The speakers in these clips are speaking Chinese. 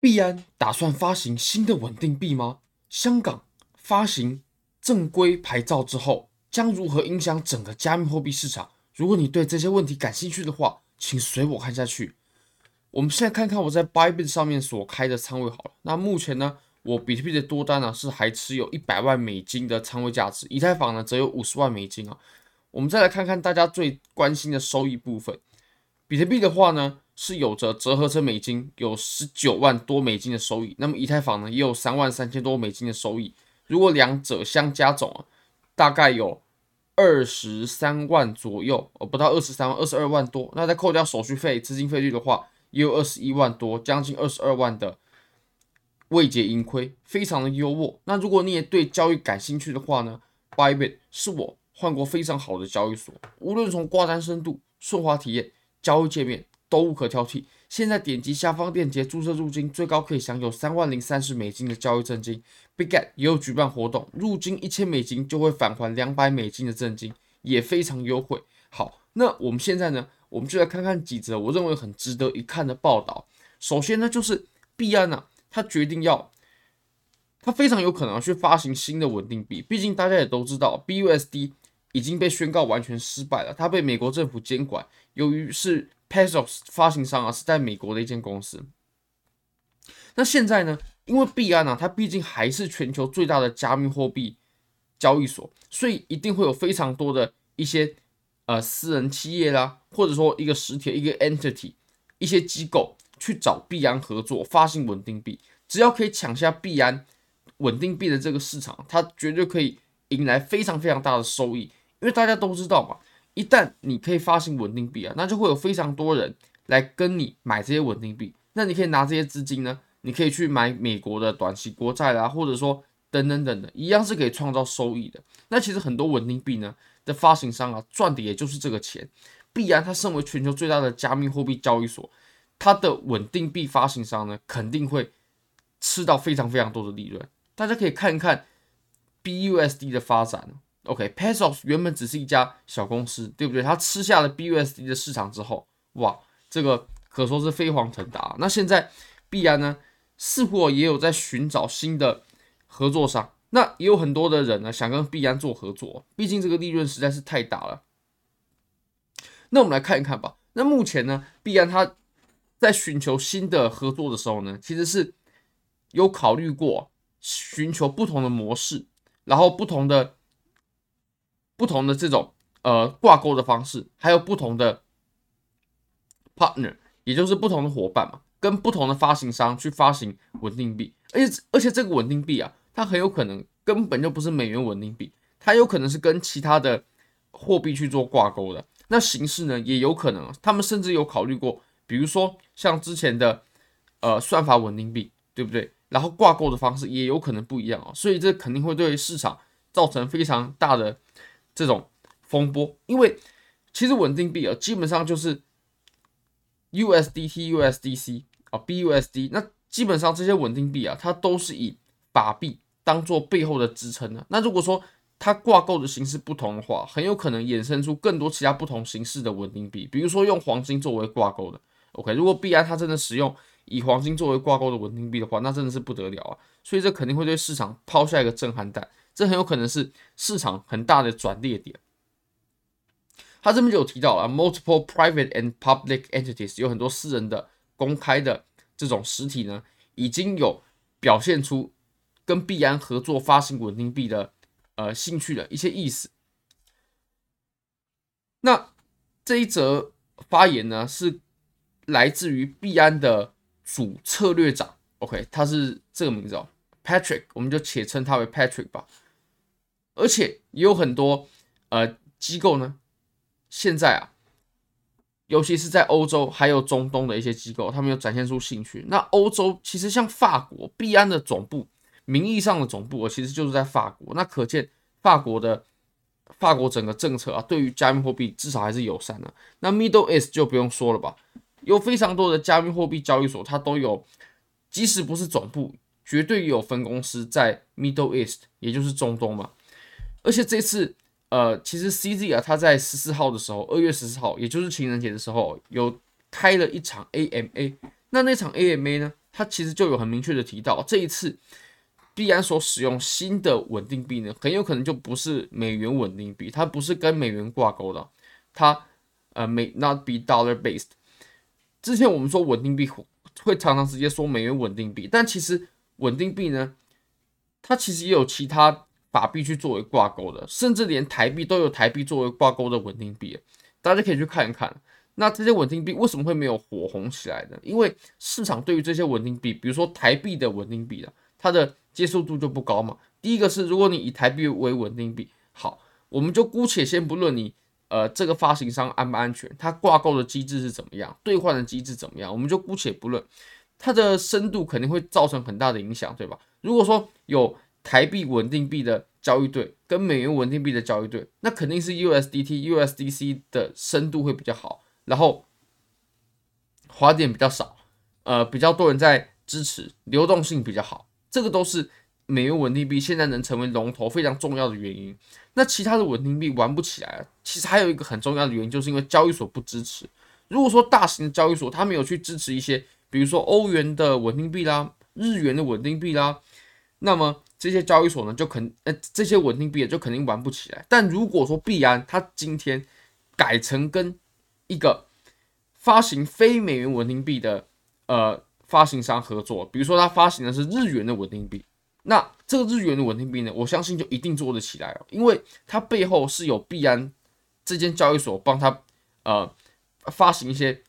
币安打算发行新的稳定币吗？香港发行正规牌照之后，将如何影响整个加密货币市场？如果你对这些问题感兴趣的话，请随我看下去。我们现在看看我在 Bybit 上面所开的仓位好了。那目前呢，我比特币的多单呢是还持有一百万美金的仓位价值，以太坊呢则有五十万美金啊。我们再来看看大家最关心的收益部分。比特币的话呢，是有着折合成美金有十九万多美金的收益，那么以太坊呢也有三万三千多美金的收益。如果两者相加总啊，大概有二十三万左右，哦，不到二十三万，二十二万多。那再扣掉手续费、资金费率的话，也有二十一万多，将近二十二万的未结盈亏，非常的优渥。那如果你也对交易感兴趣的话呢，Bybit 是我换过非常好的交易所，无论从挂单深度、顺滑体验。交易界面都无可挑剔。现在点击下方链接注册入金，最高可以享有三万零三十美金的交易赠金。Big Get 也有举办活动，入金一千美金就会返还两百美金的赠金，也非常优惠。好，那我们现在呢，我们就来看看几则我认为很值得一看的报道。首先呢，就是币安呢，他决定要，他非常有可能去发行新的稳定币。毕竟大家也都知道，BUSD。已经被宣告完全失败了，它被美国政府监管。由于是 Paxos 发行商啊，是在美国的一间公司。那现在呢，因为币安啊，它毕竟还是全球最大的加密货币交易所，所以一定会有非常多的一些呃私人企业啦，或者说一个实体一个 entity 一些机构去找币安合作发行稳定币。只要可以抢下币安稳定币的这个市场，它绝对可以迎来非常非常大的收益。因为大家都知道嘛，一旦你可以发行稳定币啊，那就会有非常多人来跟你买这些稳定币。那你可以拿这些资金呢，你可以去买美国的短期国债啦，或者说等等等的，一样是可以创造收益的。那其实很多稳定币呢的发行商啊，赚的也就是这个钱。必然它身为全球最大的加密货币交易所，它的稳定币发行商呢，肯定会吃到非常非常多的利润。大家可以看一看 BUSD 的发展。OK，Paxos 原本只是一家小公司，对不对？他吃下了 BUSD 的市场之后，哇，这个可说是飞黄腾达。那现在币安呢，似乎也有在寻找新的合作商。那也有很多的人呢，想跟币安做合作，毕竟这个利润实在是太大了。那我们来看一看吧。那目前呢，币安他在寻求新的合作的时候呢，其实是有考虑过寻求不同的模式，然后不同的。不同的这种呃挂钩的方式，还有不同的 partner，也就是不同的伙伴嘛，跟不同的发行商去发行稳定币，而且而且这个稳定币啊，它很有可能根本就不是美元稳定币，它有可能是跟其他的货币去做挂钩的。那形式呢，也有可能，他们甚至有考虑过，比如说像之前的呃算法稳定币，对不对？然后挂钩的方式也有可能不一样啊，所以这肯定会对市场造成非常大的。这种风波，因为其实稳定币啊，基本上就是 USDT、USDC 啊、BUSD，那基本上这些稳定币啊，它都是以法币当做背后的支撑的。那如果说它挂钩的形式不同的话，很有可能衍生出更多其他不同形式的稳定币，比如说用黄金作为挂钩的。OK，如果币安它真的使用以黄金作为挂钩的稳定币的话，那真的是不得了啊！所以这肯定会对市场抛下一个震撼弹。这很有可能是市场很大的转捩点。他这边就有提到了，multiple private and public entities，有很多私人的、公开的这种实体呢，已经有表现出跟币安合作发行稳定币的呃兴趣的一些意思。那这一则发言呢，是来自于币安的主策略长，OK，他是这个名字哦，Patrick，我们就且称他为 Patrick 吧。而且也有很多呃机构呢，现在啊，尤其是在欧洲还有中东的一些机构，他们有展现出兴趣。那欧洲其实像法国币安的总部，名义上的总部其实就是在法国。那可见法国的法国整个政策啊，对于加密货币至少还是友善的。那 Middle East 就不用说了吧，有非常多的加密货币交易所，它都有，即使不是总部，绝对有分公司在 Middle East，也就是中东嘛。而且这次，呃，其实 CZ 啊，他在十四号的时候，二月十四号，也就是情人节的时候，有开了一场 AMA。那那场 AMA 呢，它其实就有很明确的提到，这一次币安所使用新的稳定币呢，很有可能就不是美元稳定币，它不是跟美元挂钩的，它呃 may not be dollar based。之前我们说稳定币会常常直接说美元稳定币，但其实稳定币呢，它其实也有其他法币去作为挂钩的，甚至连台币都有台币作为挂钩的稳定币，大家可以去看一看。那这些稳定币为什么会没有火红起来呢？因为市场对于这些稳定币，比如说台币的稳定币啊，它的接受度就不高嘛。第一个是，如果你以台币为稳定币，好，我们就姑且先不论你呃这个发行商安不安全，它挂钩的机制是怎么样，兑换的机制怎么样，我们就姑且不论，它的深度肯定会造成很大的影响，对吧？如果说有台币稳定币的交易对跟美元稳定币的交易对，那肯定是 USDT、USDC 的深度会比较好。然后滑点比较少，呃，比较多人在支持，流动性比较好，这个都是美元稳定币现在能成为龙头非常重要的原因。那其他的稳定币玩不起来，其实还有一个很重要的原因，就是因为交易所不支持。如果说大型的交易所它没有去支持一些，比如说欧元的稳定币啦、日元的稳定币啦，那么这些交易所呢就肯，呃，这些稳定币就肯定玩不起来。但如果说币安它今天改成跟一个发行非美元稳定币的呃发行商合作，比如说他发行的是日元的稳定币，那这个日元的稳定币呢，我相信就一定做得起来哦，因为它背后是有币安这间交易所帮他呃发行一些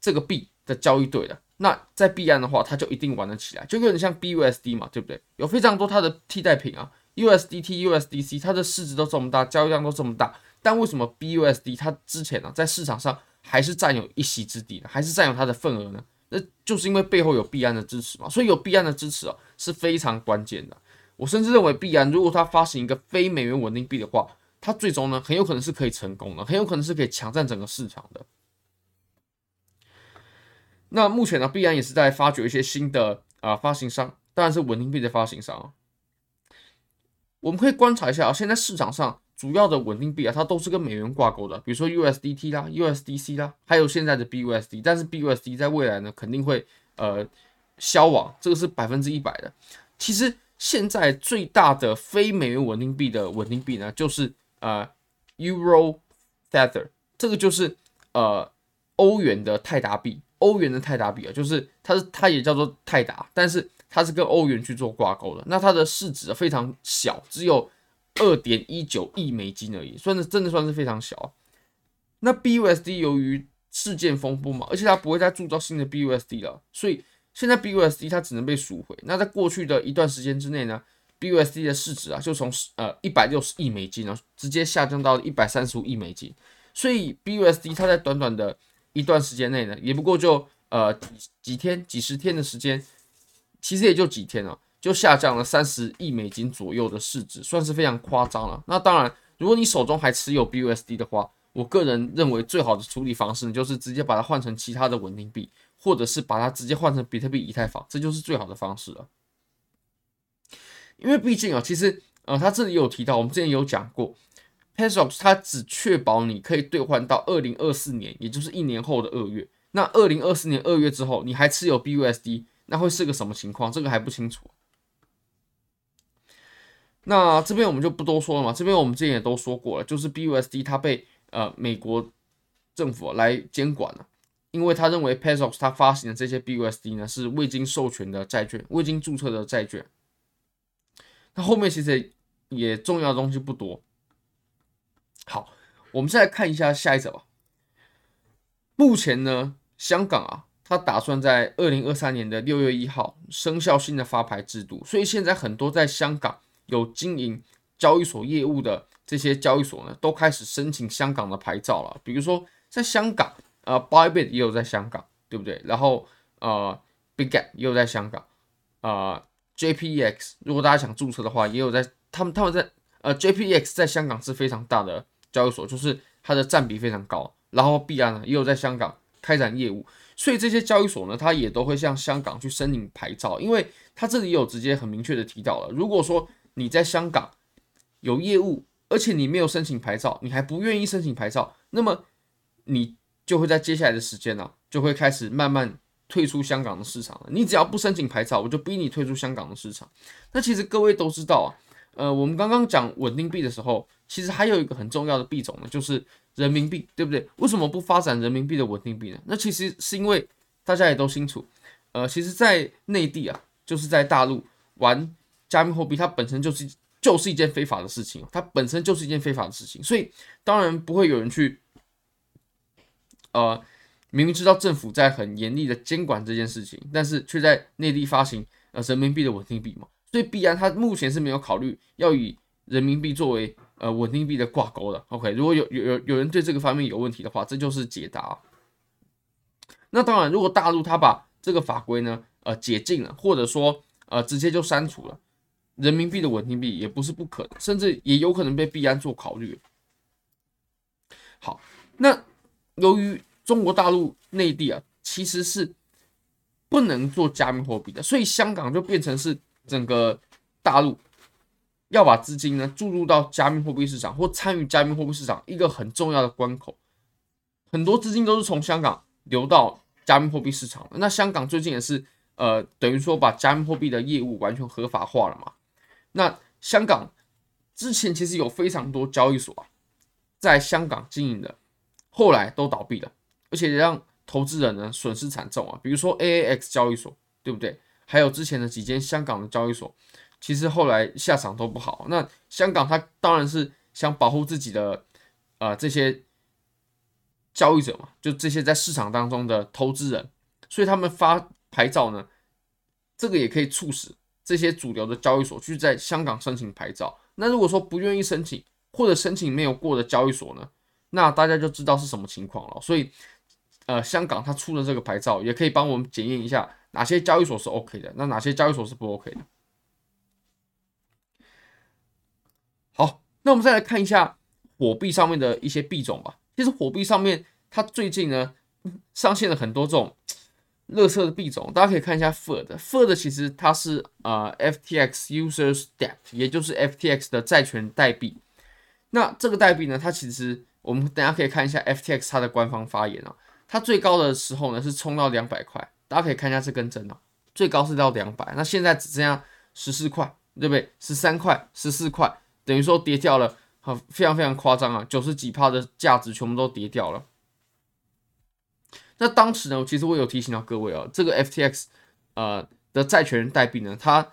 这个币的交易对的，那在币安的话，它就一定玩得起来，就有点像 BUSD 嘛，对不对？有非常多它的替代品啊，USDT、USDC，它的市值都这么大，交易量都这么大。但为什么 BUSD 它之前呢、在市场上还是占有一席之地呢？还是占有它的份额呢？那就是因为背后有币安的支持嘛。所以有币安的支持哦，是非常关键的。我甚至认为币安如果它发行一个非美元稳定币的话，它最终呢很有可能是可以成功的，很有可能是可以抢占整个市场的。那目前呢，币安也是在发掘一些新的啊、发行商，当然是稳定币的发行商。我们可以观察一下啊，现在市场上。主要的稳定币啊，它都是跟美元挂钩的，比如说 USDT 啦、USDC 啦，还有现在的 BUSD。但是 BUSD 在未来呢，肯定会呃消亡，这个是百分之一百的。其实现在最大的非美元稳定币的稳定币呢，就是呃 Euro Tether，这个就是呃欧元的泰达币，欧元的泰达比啊，就是它是它也叫做泰达，但是它是跟欧元去做挂钩的。那它的市值非常小，只有。二点一九亿美金而已，算是真的算是非常小。那 BUSD 由于事件风波嘛，而且它不会再铸造新的 BUSD 了，所以现在 BUSD 它只能被赎回。那在过去的一段时间之内呢，BUSD 的市值啊就从呃一百六十亿美金啊直接下降到一百三十五亿美金，所以 BUSD 它在短短的一段时间内呢，也不过就呃几几天几十天的时间，其实也就几天啊。就下降了三十亿美金左右的市值，算是非常夸张了。那当然，如果你手中还持有 BUSD 的话，我个人认为最好的处理方式呢，就是直接把它换成其他的稳定币，或者是把它直接换成比特币、以太坊，这就是最好的方式了。因为毕竟啊，其实呃，他这里有提到，我们之前有讲过，Paxos 它只确保你可以兑换到二零二四年，也就是一年后的二月。那二零二四年二月之后，你还持有 BUSD，那会是个什么情况？这个还不清楚。那这边我们就不多说了嘛，这边我们之前也都说过了，就是 BUSD 它被呃美国政府来监管了，因为他认为 Paxos 它发行的这些 BUSD 呢是未经授权的债券，未经注册的债券。那后面其实也重要的东西不多。好，我们再来看一下下一则吧。目前呢，香港啊，它打算在二零二三年的六月一号生效新的发牌制度，所以现在很多在香港。有经营交易所业务的这些交易所呢，都开始申请香港的牌照了。比如说，在香港，呃，Bybit 也有在香港，对不对？然后，呃，Bitget 也有在香港，呃，JPEX 如果大家想注册的话，也有在他们他们在呃 JPEX 在香港是非常大的交易所，就是它的占比非常高。然后币安呢也有在香港开展业务，所以这些交易所呢，它也都会向香港去申请牌照，因为它这里有直接很明确的提到了，如果说你在香港有业务，而且你没有申请牌照，你还不愿意申请牌照，那么你就会在接下来的时间呢、就会开始慢慢退出香港的市场了。你只要不申请牌照，我就逼你退出香港的市场。那其实各位都知道啊，呃，我们刚刚讲稳定币的时候，其实还有一个很重要的币种呢，就是人民币，对不对？为什么不发展人民币的稳定币呢？那其实是因为大家也都清楚，呃，其实，在内地啊，就是在大陆玩加密货币，它本身就是就是一件非法的事情，它本身就是一件非法的事情，所以当然不会有人去，呃。明明知道政府在很严厉的监管这件事情，但是却在内地发行呃人民币的稳定币嘛，所以币安它目前是没有考虑要以人民币作为呃稳定币的挂钩的。OK，如果有有有有人对这个方面有问题的话，这就是解答。那当然，如果大陆它把这个法规呢呃解禁了，或者说呃直接就删除了人民币的稳定币，也不是不可能，甚至也有可能被币安做考虑。好，那由于中国大陆内地啊，其实是不能做加密货币的，所以香港就变成是整个大陆要把资金呢注入到加密货币市场或参与加密货币市场一个很重要的关口。很多资金都是从香港流到加密货币市场。那香港最近也是呃，等于说把加密货币的业务完全合法化了嘛。那香港之前其实有非常多交易所啊，在香港经营的，后来都倒闭了。而且让投资人呢损失惨重啊，比如说 AAX 交易所，对不对？还有之前的几间香港的交易所，其实后来下场都不好。那香港它当然是想保护自己的呃这些交易者嘛，就这些在市场当中的投资人，所以他们发牌照呢，这个也可以促使这些主流的交易所去在香港申请牌照。那如果说不愿意申请或者申请没有过的交易所呢，那大家就知道是什么情况了。所以。呃，香港它出的这个牌照也可以帮我们检验一下哪些交易所是 OK 的，那哪些交易所是不 OK 的。好，那我们再来看一下火币上面的一些币种吧。其实火币上面它最近呢上线了很多这种垃圾的币种，大家可以看一下 FUD，FUD 其实它是呃 FTX Users Debt，也就是 FTX 的债权代币。那这个代币呢，它其实我们等下可以看一下 FTX 它的官方发言啊。它最高的时候呢是冲到两百块，大家可以看一下这根针哦，最高是到两百，那现在只剩下十四块，对不对？十三块、十四块，等于说跌掉了，好，非常非常夸张啊，九十几趴的价值全部都跌掉了。那当时呢，其实我有提醒到各位哦，这个 FTX 呃的债权人代币呢，它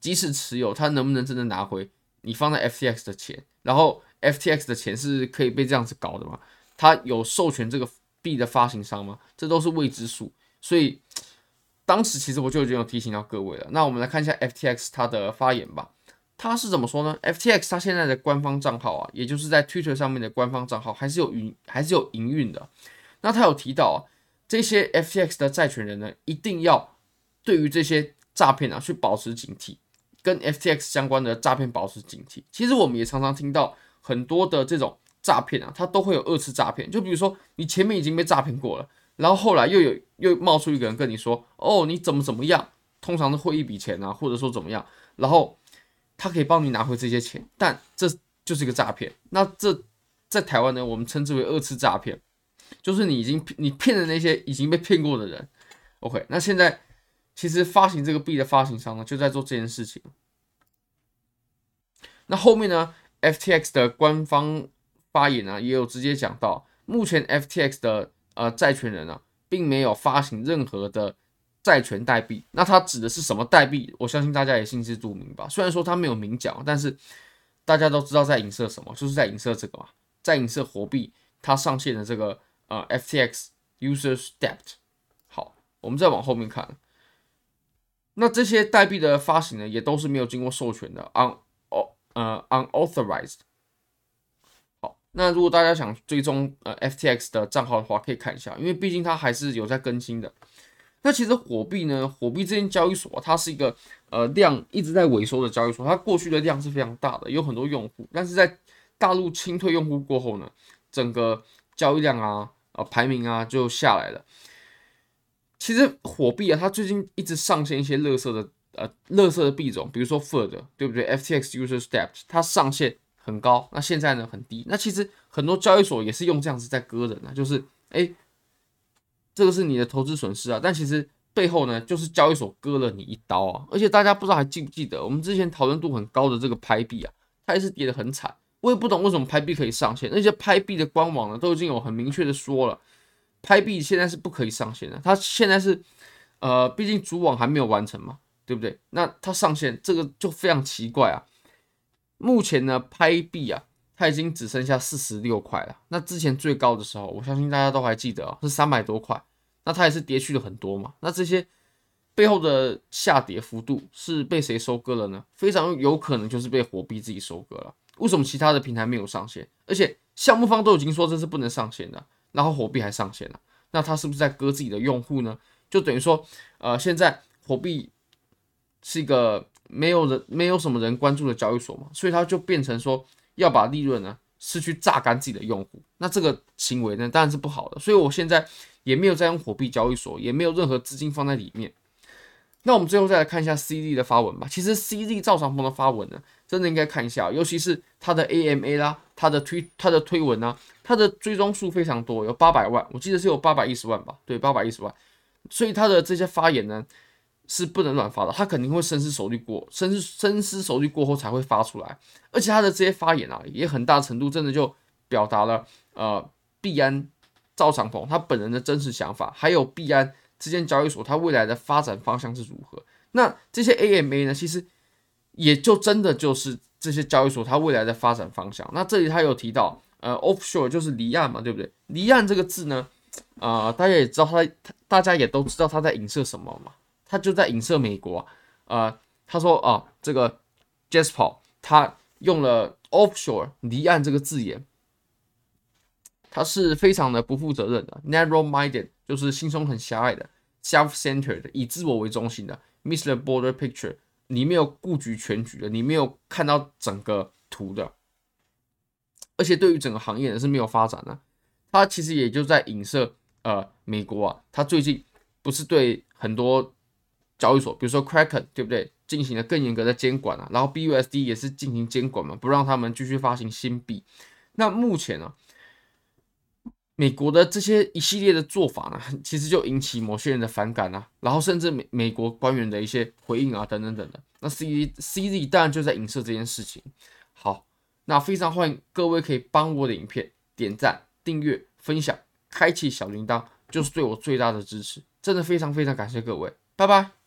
即使持有，它能不能真的拿回你放在 FTX 的钱？然后 FTX 的钱是可以被这样子搞的吗？它有授权这个。币的发行商吗？这都是未知数，所以当时其实我就已经有提醒到各位了。那我们来看一下 FTX 它的发言吧，它是怎么说呢？FTX 它现在的官方账号啊，也就是在 Twitter 上面的官方账号还是有营还是有营运的。那他有提到啊，这些 FTX 的债权人呢，一定要对于这些诈骗啊去保持警惕，跟 FTX 相关的诈骗保持警惕。其实我们也常常听到很多的这种。诈骗啊，它都会有二次诈骗。就比如说，你前面已经被诈骗过了，然后后来又有又冒出一个人跟你说：“哦，你怎么怎么样？”通常是汇一笔钱啊，或者说怎么样，然后他可以帮你拿回这些钱，但这就是一个诈骗。那这在台湾呢，我们称之为二次诈骗，就是你已经你骗的那些已经被骗过的人。OK，那现在其实发行这个币的发行商呢，就在做这件事情。那后面呢，FTX 的官方。发言呢，也有直接讲到，目前 FTX 的呃债权人啊，并没有发行任何的债权代币。那它指的是什么代币？我相信大家也心知肚明吧。虽然说他没有明讲，但是大家都知道在影射什么，就是在影射这个嘛，在影射货币它上线的这个呃 FTX Users Debt。好，我们再往后面看，那这些代币的发行呢，也都是没有经过授权的，un 呃 unauthorized。那如果大家想追踪呃 FTX 的账号的话，可以看一下，因为毕竟它还是有在更新的。那其实火币呢，火币这间交易所它是一个呃量一直在萎缩的交易所，它过去的量是非常大的，有很多用户，但是在大陆清退用户过后呢，整个交易量啊、呃排名啊就下来了。其实火币啊，它最近一直上线一些乐色的呃乐色的币种，比如说 FUD，对不对？FTX Users Debt 它上线。很高，那现在呢很低。那其实很多交易所也是用这样子在割人啊，就是哎，这个是你的投资损失啊。但其实背后呢，就是交易所割了你一刀啊。而且大家不知道还记不记得，我们之前讨论度很高的这个拍币啊，它也是跌得很惨。我也不懂为什么拍币可以上线，那些拍币的官网呢，都已经有很明确的说了，拍币现在是不可以上线的。它现在是，呃，毕竟主网还没有完成嘛，对不对？那它上线这个就非常奇怪啊。目前呢，拍币啊，它已经只剩下四十六块了。那之前最高的时候，我相信大家都还记得啊，是三百多块。那它也是跌去了很多嘛。那这些背后的下跌幅度是被谁收割了呢？非常有可能就是被火币自己收割了。为什么其他的平台没有上线？而且项目方都已经说这是不能上线的，然后火币还上线了，那他是不是在割自己的用户呢？就等于说，呃，现在火币是一个。没有人，没有什么人关注的交易所嘛，所以它就变成说要把利润呢是去榨干自己的用户，那这个行为呢当然是不好的，所以我现在也没有在用火币交易所，也没有任何资金放在里面。那我们最后再来看一下 CZ 的发文吧。其实 CZ 赵长鹏的发文呢，真的应该看一下，尤其是他的 AMA 啦，他的推他的推文啊，他的追踪数非常多，有八百万，我记得是有八百一十万吧，对，八百一十万，所以他的这些发言呢。是不能乱发的，他肯定会深思熟虑过，深思深思熟虑过后才会发出来。而且他的这些发言啊，也很大程度真的就表达了呃币安赵长鹏他本人的真实想法，还有币安这间交易所它未来的发展方向是如何。那这些 AMA 呢，其实也就真的就是这些交易所它未来的发展方向。那这里他有提到呃 offshore 就是离岸嘛，对不对？离岸这个字呢，啊、大家也知道他，大家也都知道他在影射什么嘛。他就在影射美国啊，呃，他说啊，这个 Jasper 他用了 offshore 离岸这个字眼，他是非常的不负责任的，narrow-minded 就是心胸很狭隘的，self-centered 以自我为中心的，miss the border picture 你没有顾及全局的，你没有看到整个图的，而且对于整个行业呢是没有发展的，他其实也就在影射呃美国啊，他最近不是对很多。交易所，比如说 Kraken，对不对？进行了更严格的监管啊，然后 BUSD 也是进行监管嘛，不让他们继续发行新币。那目前呢，美国的这些一系列的做法呢，其实就引起某些人的反感啊，然后甚至美美国官员的一些回应啊，等等等等。那 CZ CZ 当然就在影射这件事情。好，那非常欢迎各位可以帮我的影片点赞、订阅、分享、开启小铃铛，就是对我最大的支持。真的非常非常感谢各位，拜拜。